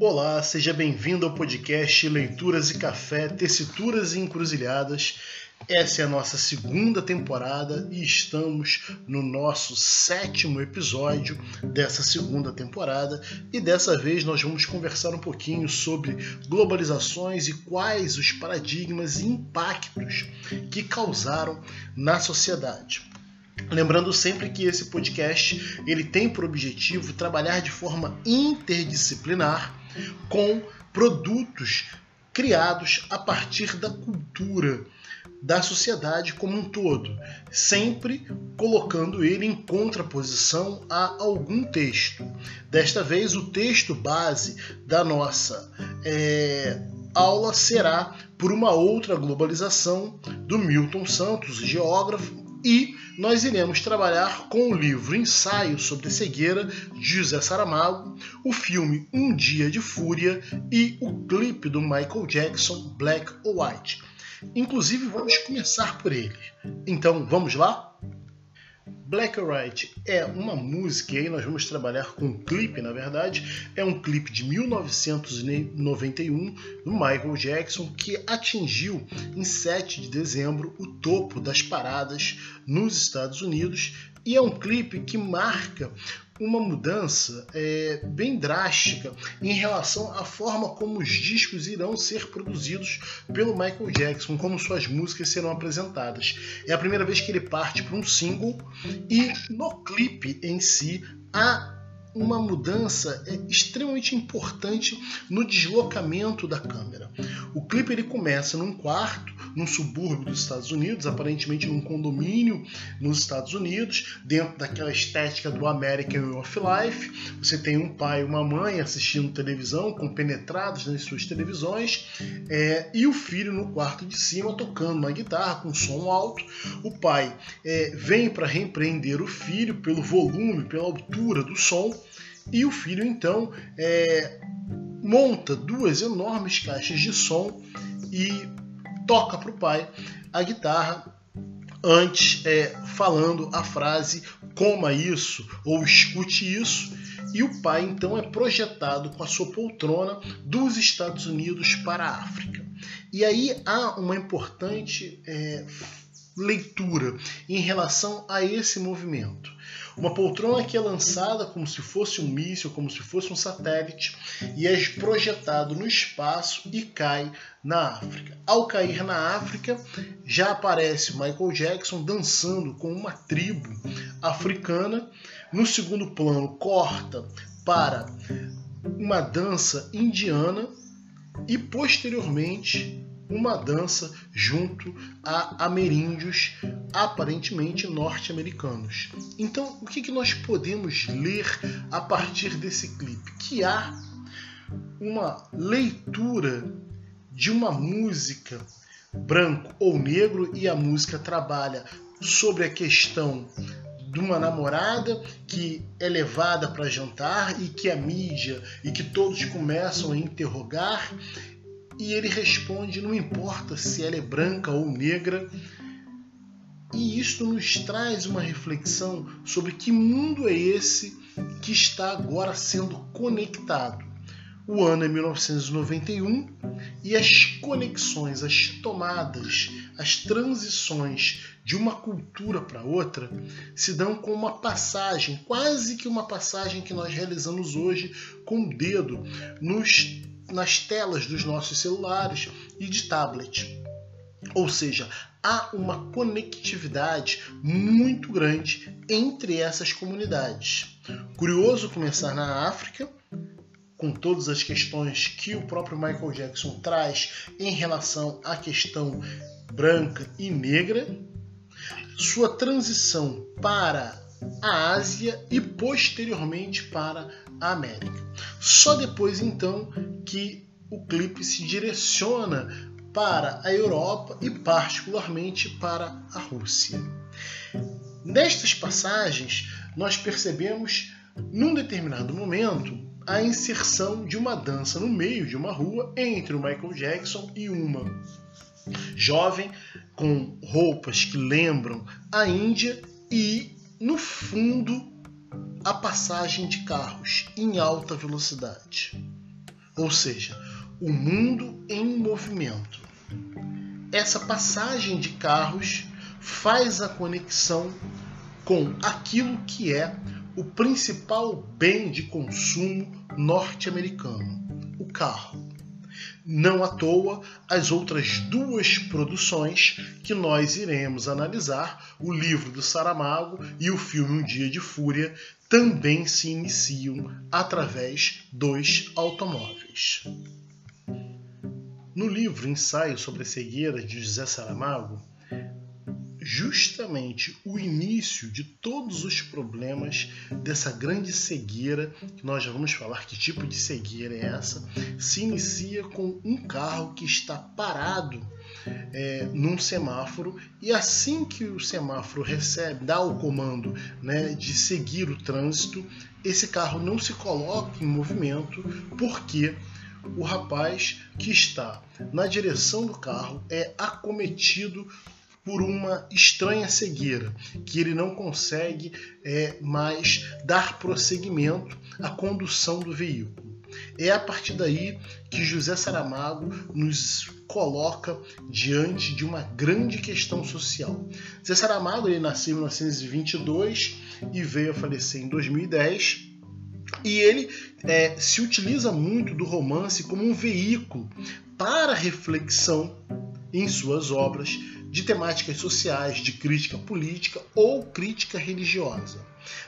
Olá, seja bem-vindo ao podcast Leituras e Café, Tessituras e Encruzilhadas. Essa é a nossa segunda temporada e estamos no nosso sétimo episódio dessa segunda temporada. E dessa vez nós vamos conversar um pouquinho sobre globalizações e quais os paradigmas e impactos que causaram na sociedade. Lembrando sempre que esse podcast ele tem por objetivo trabalhar de forma interdisciplinar com produtos criados a partir da cultura da sociedade como um todo, sempre colocando ele em contraposição a algum texto. Desta vez, o texto base da nossa é, aula será por uma outra globalização do Milton Santos, geógrafo, e nós iremos trabalhar com o livro Ensaio sobre a Cegueira de José Saramago, o filme Um Dia de Fúria e o clipe do Michael Jackson Black or White. Inclusive, vamos começar por ele. Então, vamos lá? Black White é uma música, e aí nós vamos trabalhar com um clipe, na verdade. É um clipe de 1991 do Michael Jackson que atingiu em 7 de dezembro o topo das paradas nos Estados Unidos e é um clipe que marca uma mudança é, bem drástica em relação à forma como os discos irão ser produzidos pelo Michael Jackson, como suas músicas serão apresentadas. É a primeira vez que ele parte para um single e no clipe em si há uma mudança é, extremamente importante no deslocamento da câmera. O clipe ele começa num quarto, num subúrbio dos Estados Unidos, aparentemente num condomínio nos Estados Unidos, dentro daquela estética do American Way of Life. Você tem um pai e uma mãe assistindo televisão, compenetrados nas suas televisões, é, e o filho no quarto de cima tocando uma guitarra com som alto. O pai é, vem para repreender o filho pelo volume, pela altura do som e o filho então é, monta duas enormes caixas de som e toca para o pai a guitarra antes é, falando a frase coma isso ou escute isso. E o pai então é projetado com a sua poltrona dos Estados Unidos para a África. E aí há uma importante é, leitura em relação a esse movimento uma poltrona que é lançada como se fosse um míssil, como se fosse um satélite, e é projetado no espaço e cai na África. Ao cair na África, já aparece Michael Jackson dançando com uma tribo africana. No segundo plano, corta para uma dança indiana e posteriormente uma dança junto a ameríndios aparentemente norte-americanos. Então, o que, que nós podemos ler a partir desse clipe? Que há uma leitura de uma música branco ou negro e a música trabalha sobre a questão de uma namorada que é levada para jantar e que a mídia e que todos começam a interrogar e ele responde: não importa se ela é branca ou negra. E isto nos traz uma reflexão sobre que mundo é esse que está agora sendo conectado. O ano é 1991 e as conexões, as tomadas, as transições de uma cultura para outra se dão com uma passagem, quase que uma passagem que nós realizamos hoje com o dedo nos nas telas dos nossos celulares e de tablet. Ou seja, há uma conectividade muito grande entre essas comunidades. Curioso começar na África, com todas as questões que o próprio Michael Jackson traz em relação à questão branca e negra, sua transição para a Ásia e posteriormente para América. Só depois então que o clipe se direciona para a Europa e particularmente para a Rússia. Nestas passagens, nós percebemos, num determinado momento, a inserção de uma dança no meio de uma rua entre o Michael Jackson e uma jovem com roupas que lembram a Índia e no fundo a passagem de carros em alta velocidade. ou seja, o mundo em movimento. Essa passagem de carros faz a conexão com aquilo que é o principal bem de consumo norte-americano, o carro. Não à toa, as outras duas produções que nós iremos analisar, o livro do Saramago e o filme Um Dia de Fúria, também se iniciam através dos automóveis. No livro Ensaio sobre a Cegueira de José Saramago, justamente o início de todos os problemas dessa grande cegueira, que nós já vamos falar que tipo de cegueira é essa, se inicia com um carro que está parado é, num semáforo e assim que o semáforo recebe, dá o comando né, de seguir o trânsito, esse carro não se coloca em movimento porque o rapaz que está na direção do carro é acometido por uma estranha cegueira, que ele não consegue é, mais dar prosseguimento à condução do veículo. É a partir daí que José Saramago nos coloca diante de uma grande questão social. José Saramago ele nasceu em 1922 e veio a falecer em 2010. E ele é, se utiliza muito do romance como um veículo para reflexão em suas obras de temáticas sociais, de crítica política ou crítica religiosa.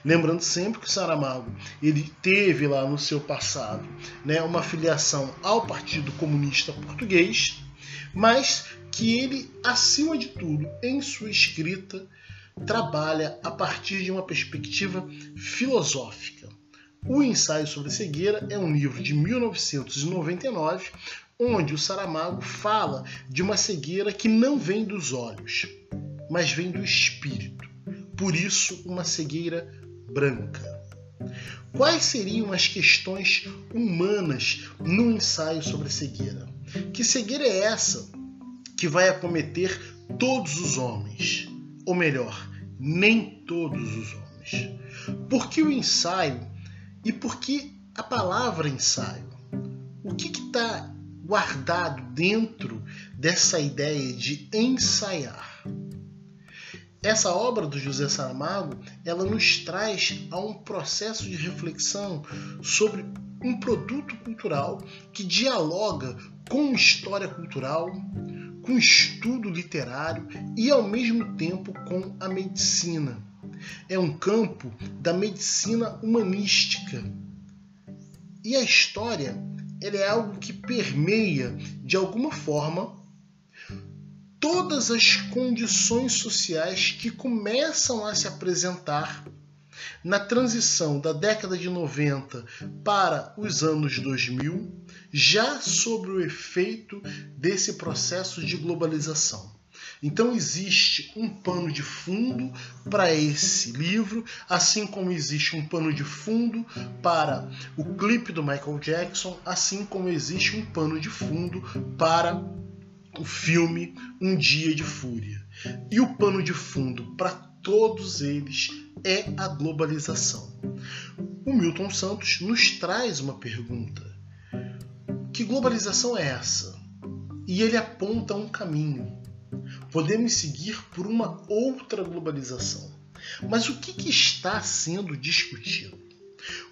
Lembrando sempre que o Saramago ele teve lá no seu passado né, uma filiação ao Partido Comunista Português, mas que ele, acima de tudo, em sua escrita, trabalha a partir de uma perspectiva filosófica. O Ensaio sobre a Cegueira é um livro de 1999, onde o Saramago fala de uma cegueira que não vem dos olhos, mas vem do espírito. Por isso, uma cegueira branca. Quais seriam as questões humanas no ensaio sobre a cegueira? Que cegueira é essa que vai acometer todos os homens? Ou melhor, nem todos os homens. Por que o ensaio e por que a palavra ensaio? O que está guardado dentro dessa ideia de ensaiar. Essa obra do José Saramago, ela nos traz a um processo de reflexão sobre um produto cultural que dialoga com história cultural, com estudo literário e ao mesmo tempo com a medicina. É um campo da medicina humanística. E a história ele é algo que permeia, de alguma forma, todas as condições sociais que começam a se apresentar na transição da década de 90 para os anos 2000, já sobre o efeito desse processo de globalização. Então existe um pano de fundo para esse livro, assim como existe um pano de fundo para o clipe do Michael Jackson, assim como existe um pano de fundo para o filme Um Dia de Fúria. E o pano de fundo para todos eles é a globalização. O Milton Santos nos traz uma pergunta: que globalização é essa? E ele aponta um caminho podemos seguir por uma outra globalização. Mas o que, que está sendo discutido?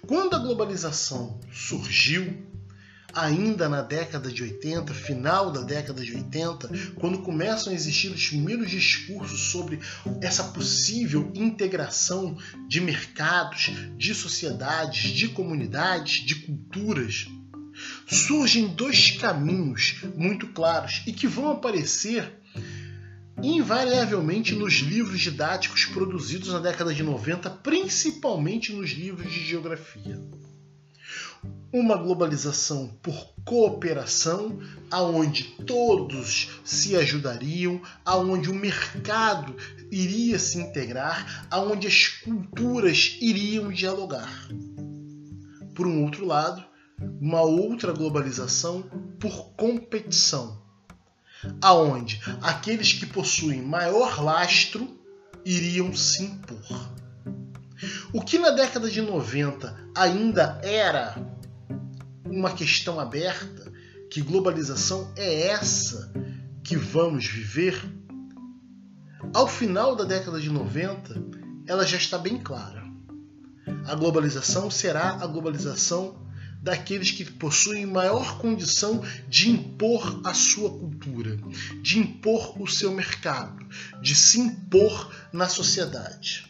Quando a globalização surgiu, ainda na década de 80, final da década de 80, quando começam a existir os primeiros discursos sobre essa possível integração de mercados, de sociedades, de comunidades, de culturas, surgem dois caminhos muito claros e que vão aparecer invariavelmente nos livros didáticos produzidos na década de 90, principalmente nos livros de geografia. Uma globalização por cooperação, aonde todos se ajudariam, aonde o mercado iria se integrar, aonde as culturas iriam dialogar. Por um outro lado, uma outra globalização por competição, aonde aqueles que possuem maior lastro iriam se impor. O que na década de 90 ainda era uma questão aberta, que globalização é essa que vamos viver, ao final da década de 90, ela já está bem clara. A globalização será a globalização daqueles que possuem maior condição de impor a sua cultura, de impor o seu mercado, de se impor na sociedade.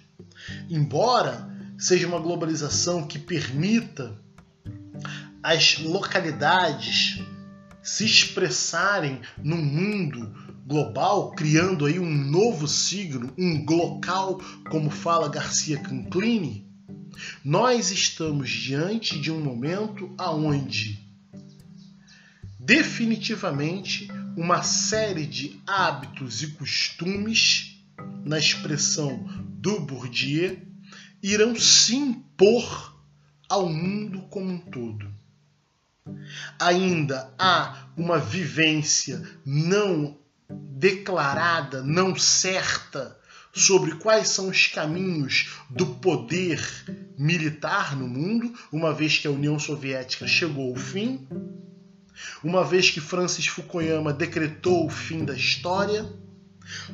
Embora seja uma globalização que permita as localidades se expressarem no mundo global, criando aí um novo signo, um glocal, como fala Garcia Canclini, nós estamos diante de um momento aonde definitivamente uma série de hábitos e costumes, na expressão do Bourdieu, irão se impor ao mundo como um todo. Ainda há uma vivência não declarada, não certa sobre quais são os caminhos do poder militar no mundo, uma vez que a União Soviética chegou ao fim, uma vez que Francis Fukuyama decretou o fim da história.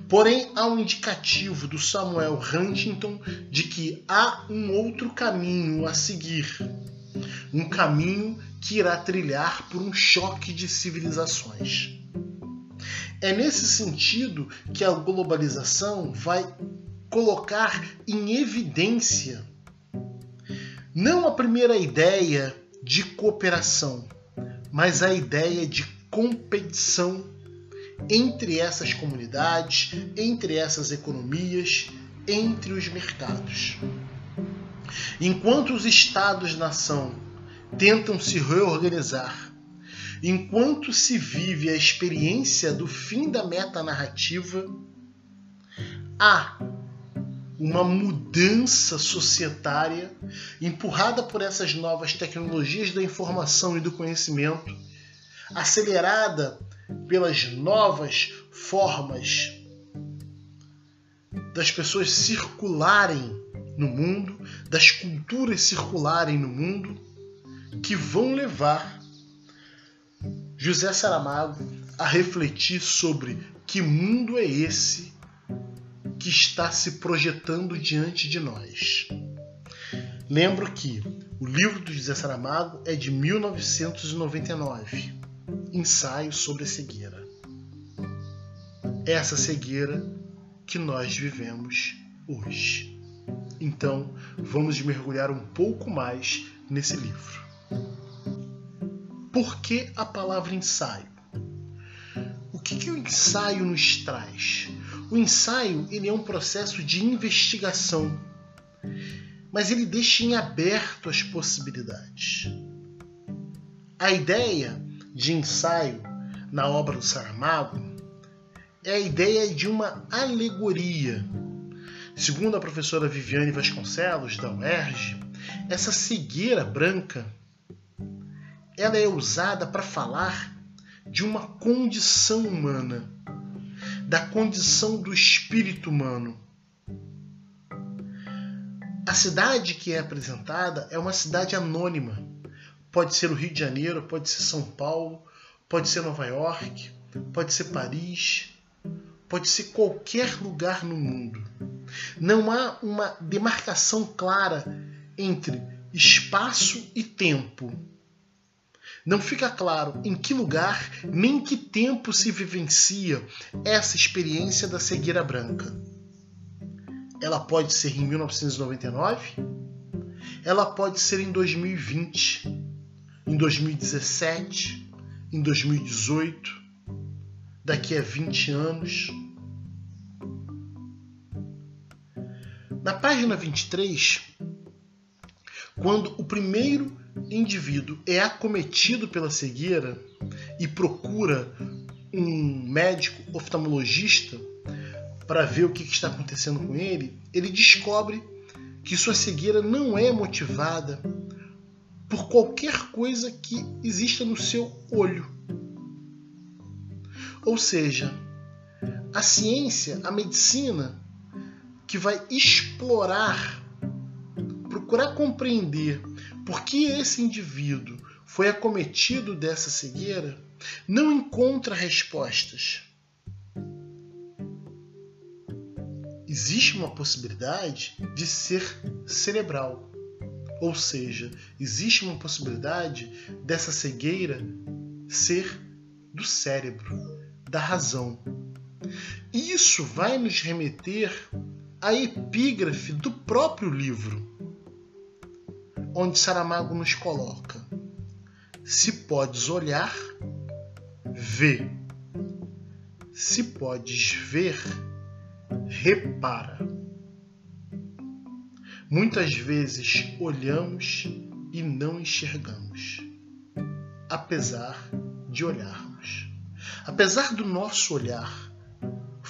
Porém, há um indicativo do Samuel Huntington de que há um outro caminho a seguir. Um caminho que irá trilhar por um choque de civilizações. É nesse sentido que a globalização vai colocar em evidência não a primeira ideia de cooperação, mas a ideia de competição entre essas comunidades, entre essas economias, entre os mercados. Enquanto os estados-nação tentam se reorganizar enquanto se vive a experiência do fim da metanarrativa, há uma mudança societária empurrada por essas novas tecnologias da informação e do conhecimento, acelerada pelas novas formas das pessoas circularem no mundo, das culturas circularem no mundo, que vão levar José Saramago a refletir sobre que mundo é esse que está se projetando diante de nós. Lembro que o livro do José Saramago é de 1999, Ensaio sobre a Cegueira. Essa cegueira que nós vivemos hoje. Então, vamos mergulhar um pouco mais nesse livro. Por que a palavra ensaio? O que, que o ensaio nos traz? O ensaio ele é um processo de investigação, mas ele deixa em aberto as possibilidades. A ideia de ensaio na obra do Saramago é a ideia de uma alegoria. Segundo a professora Viviane Vasconcelos, da UERJ, essa cegueira branca ela é usada para falar de uma condição humana, da condição do espírito humano. A cidade que é apresentada é uma cidade anônima. Pode ser o Rio de Janeiro, pode ser São Paulo, pode ser Nova York, pode ser Paris, pode ser qualquer lugar no mundo. Não há uma demarcação clara entre espaço e tempo não fica claro em que lugar nem em que tempo se vivencia essa experiência da cegueira branca. Ela pode ser em 1999, ela pode ser em 2020, em 2017, em 2018, daqui a 20 anos. Na página 23, quando o primeiro indivíduo é acometido pela cegueira e procura um médico oftalmologista para ver o que está acontecendo com ele, ele descobre que sua cegueira não é motivada por qualquer coisa que exista no seu olho. Ou seja, a ciência, a medicina, que vai explorar, procurar compreender por que esse indivíduo foi acometido dessa cegueira não encontra respostas. Existe uma possibilidade de ser cerebral, ou seja, existe uma possibilidade dessa cegueira ser do cérebro, da razão. Isso vai nos remeter à epígrafe do próprio livro, onde Saramago nos coloca: Se podes olhar, vê. Se podes ver, repara. Muitas vezes olhamos e não enxergamos, apesar de olharmos. Apesar do nosso olhar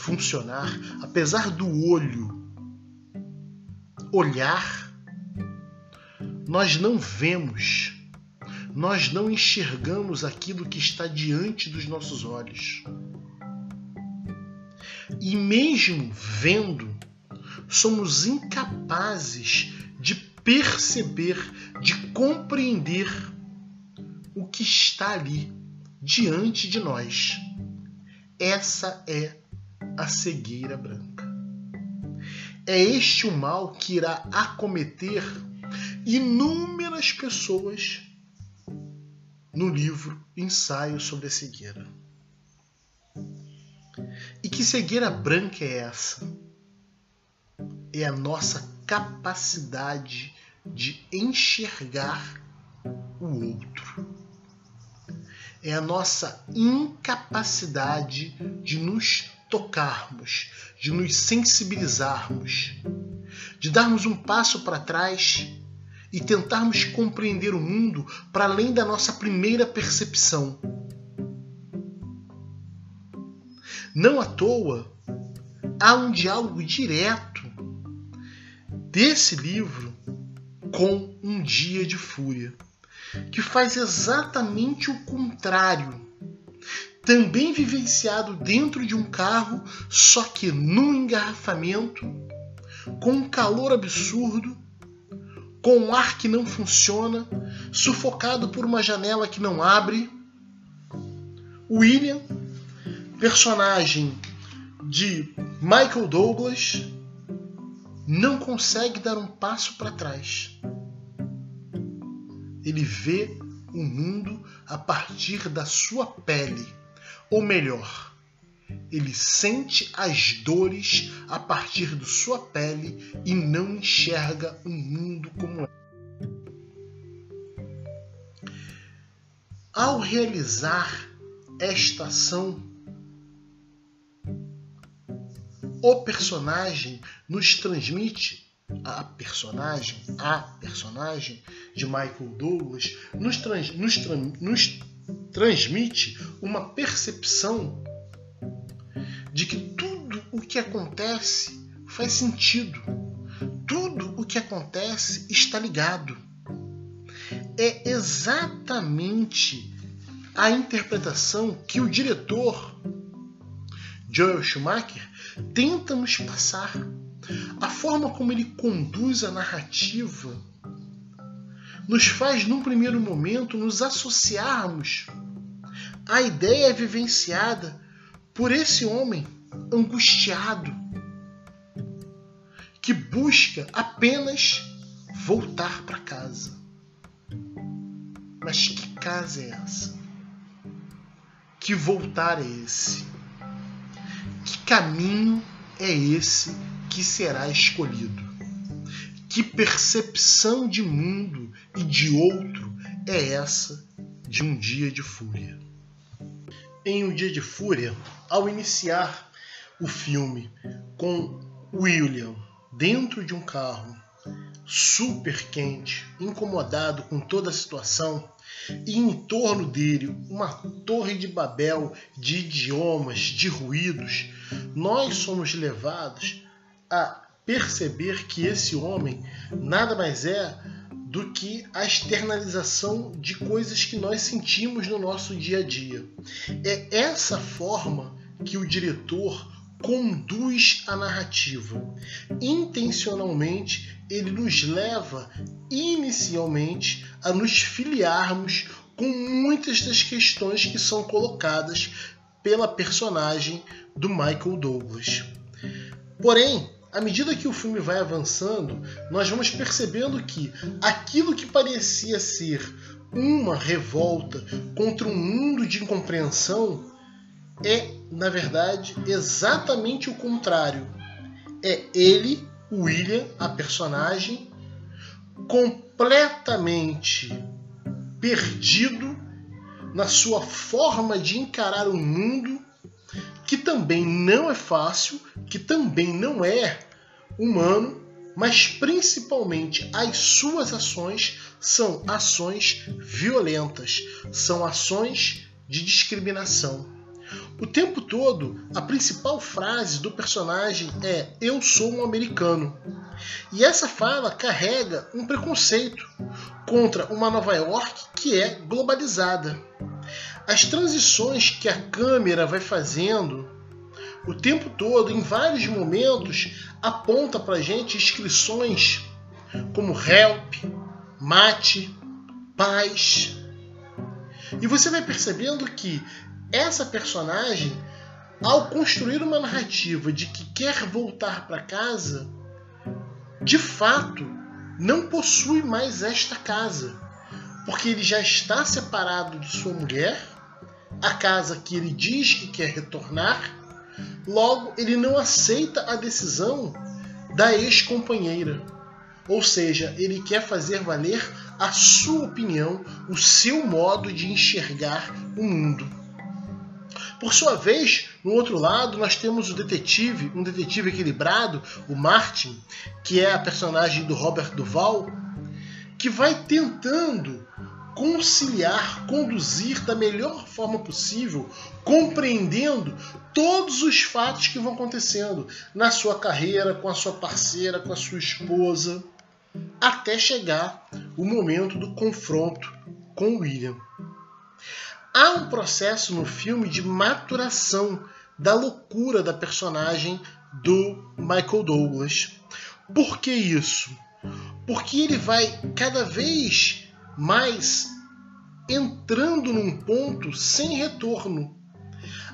funcionar, apesar do olho olhar, nós não vemos, nós não enxergamos aquilo que está diante dos nossos olhos. E mesmo vendo, somos incapazes de perceber, de compreender o que está ali diante de nós. Essa é a cegueira branca. É este o mal que irá acometer inúmeras pessoas no livro Ensaio sobre a Cegueira. E que cegueira branca é essa? É a nossa capacidade de enxergar o outro é a nossa incapacidade de nos tocarmos, de nos sensibilizarmos, de darmos um passo para trás e tentarmos compreender o mundo para além da nossa primeira percepção. Não à toa, há um diálogo direto desse livro com Um Dia de Fúria que faz exatamente o contrário. Também vivenciado dentro de um carro, só que num engarrafamento, com um calor absurdo, com um ar que não funciona, sufocado por uma janela que não abre. William, personagem de Michael Douglas, não consegue dar um passo para trás ele vê o mundo a partir da sua pele. Ou melhor, ele sente as dores a partir da sua pele e não enxerga o mundo como é. Ao realizar esta ação, o personagem nos transmite a personagem, a personagem de Michael Douglas nos, trans, nos, nos transmite uma percepção de que tudo o que acontece faz sentido. Tudo o que acontece está ligado. É exatamente a interpretação que o diretor Joel Schumacher tenta nos passar a forma como ele conduz a narrativa nos faz, num primeiro momento, nos associarmos à ideia vivenciada por esse homem angustiado que busca apenas voltar para casa. Mas que casa é essa? Que voltar é esse? Que caminho é esse que será escolhido? Que percepção de mundo e de outro é essa de um dia de fúria? Em Um Dia de Fúria, ao iniciar o filme com William dentro de um carro super quente, incomodado com toda a situação, e em torno dele uma torre de Babel de idiomas, de ruídos, nós somos levados a perceber que esse homem nada mais é do que a externalização de coisas que nós sentimos no nosso dia a dia. É essa forma que o diretor conduz a narrativa. Intencionalmente, ele nos leva inicialmente a nos filiarmos com muitas das questões que são colocadas pela personagem do Michael Douglas. Porém, à medida que o filme vai avançando, nós vamos percebendo que aquilo que parecia ser uma revolta contra um mundo de incompreensão é, na verdade, exatamente o contrário. É ele, William, a personagem, completamente perdido na sua forma de encarar o mundo, que também não é fácil, que também não é humano, mas principalmente as suas ações são ações violentas, são ações de discriminação. O tempo todo, a principal frase do personagem é Eu sou um americano. E essa fala carrega um preconceito contra uma Nova York que é globalizada. As transições que a câmera vai fazendo o tempo todo, em vários momentos, aponta para gente inscrições como help, mate, paz. E você vai percebendo que essa personagem, ao construir uma narrativa de que quer voltar para casa, de fato não possui mais esta casa, porque ele já está separado de sua mulher, a casa que ele diz que quer retornar, logo ele não aceita a decisão da ex-companheira. Ou seja, ele quer fazer valer a sua opinião, o seu modo de enxergar o mundo. Por sua vez, no outro lado, nós temos o detetive, um detetive equilibrado, o Martin, que é a personagem do Robert Duval, que vai tentando conciliar, conduzir da melhor forma possível, compreendendo todos os fatos que vão acontecendo na sua carreira, com a sua parceira, com a sua esposa, até chegar o momento do confronto com William. Há um processo no filme de maturação da loucura da personagem do Michael Douglas. Por que isso? Porque ele vai cada vez mais entrando num ponto sem retorno.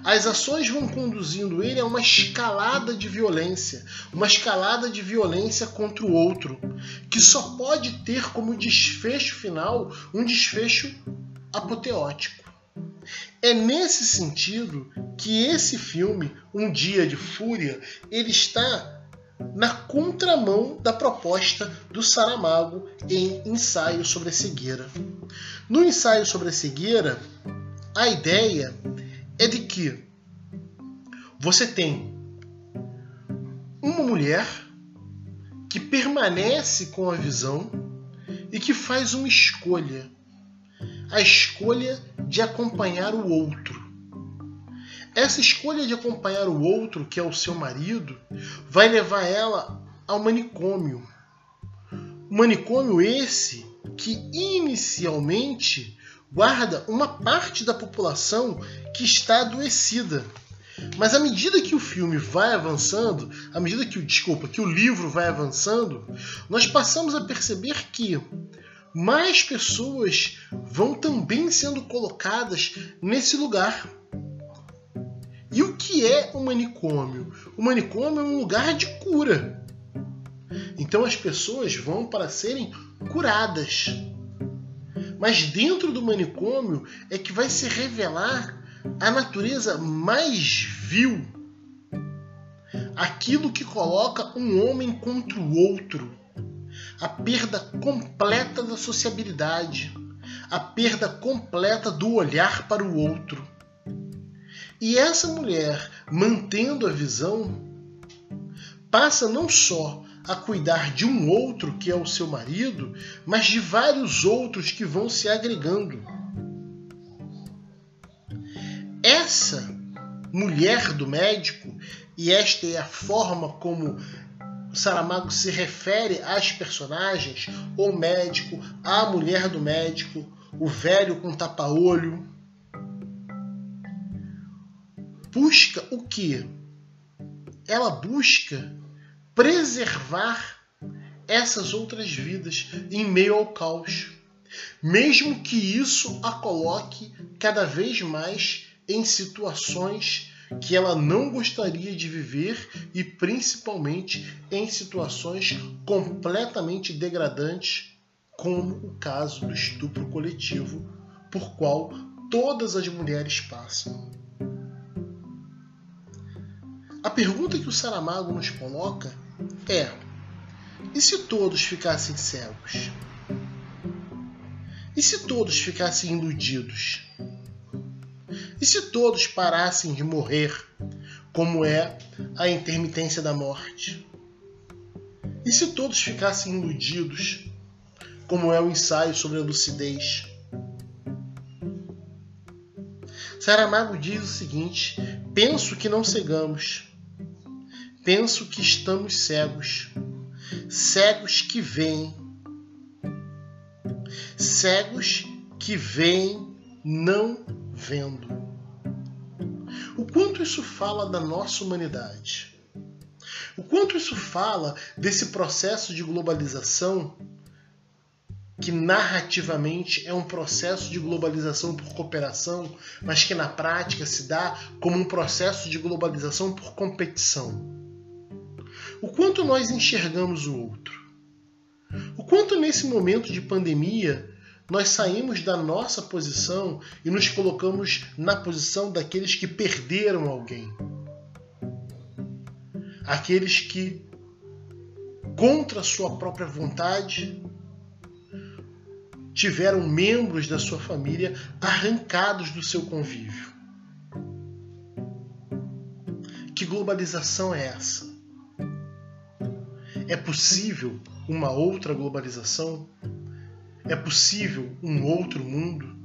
As ações vão conduzindo ele a uma escalada de violência, uma escalada de violência contra o outro, que só pode ter como desfecho final um desfecho apoteótico. É nesse sentido que esse filme, Um Dia de Fúria, ele está na contramão da proposta do Saramago em Ensaio sobre a Cegueira. No Ensaio sobre a Cegueira, a ideia é de que você tem uma mulher que permanece com a visão e que faz uma escolha a escolha de acompanhar o outro. Essa escolha de acompanhar o outro, que é o seu marido, vai levar ela ao manicômio. manicômio esse que inicialmente guarda uma parte da população que está adoecida. Mas à medida que o filme vai avançando, à medida que o desculpa, que o livro vai avançando, nós passamos a perceber que mais pessoas vão também sendo colocadas nesse lugar. E o que é o manicômio? O manicômio é um lugar de cura. Então as pessoas vão para serem curadas. Mas dentro do manicômio é que vai se revelar a natureza mais vil. Aquilo que coloca um homem contra o outro a perda completa da sociabilidade, a perda completa do olhar para o outro. E essa mulher, mantendo a visão, passa não só a cuidar de um outro que é o seu marido, mas de vários outros que vão se agregando. Essa mulher do médico, e esta é a forma como Saramago se refere às personagens, o médico, a mulher do médico, o velho com tapa-olho. Busca o que? Ela busca preservar essas outras vidas em meio ao caos. mesmo que isso a coloque cada vez mais em situações que ela não gostaria de viver e principalmente em situações completamente degradantes, como o caso do estupro coletivo, por qual todas as mulheres passam. A pergunta que o Saramago nos coloca é: e se todos ficassem cegos? E se todos ficassem iludidos? E se todos parassem de morrer, como é a intermitência da morte? E se todos ficassem iludidos, como é o ensaio sobre a lucidez? Saramago diz o seguinte: penso que não cegamos, penso que estamos cegos, cegos que veem, cegos que veem não vendo. O quanto isso fala da nossa humanidade? O quanto isso fala desse processo de globalização que narrativamente é um processo de globalização por cooperação, mas que na prática se dá como um processo de globalização por competição. O quanto nós enxergamos o outro. O quanto nesse momento de pandemia nós saímos da nossa posição e nos colocamos na posição daqueles que perderam alguém. Aqueles que, contra sua própria vontade, tiveram membros da sua família arrancados do seu convívio. Que globalização é essa? É possível uma outra globalização? É possível um outro mundo?